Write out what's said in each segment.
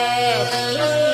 Yeah.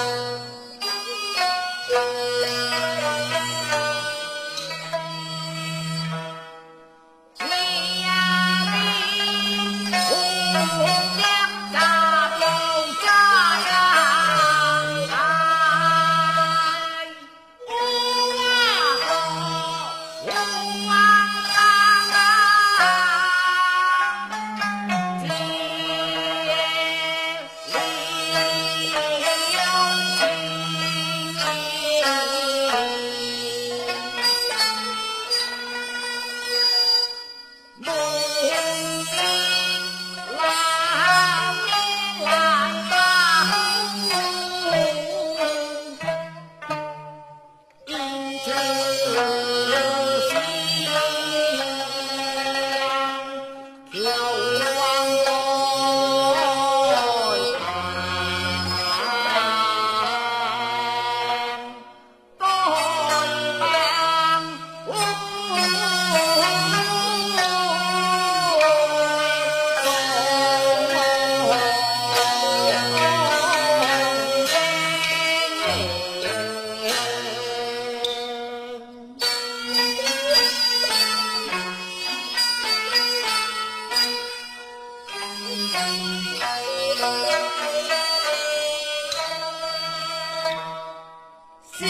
Bye.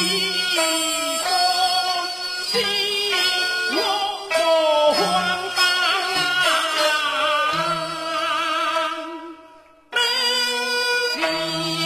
一弓心，我不忘啊！铭。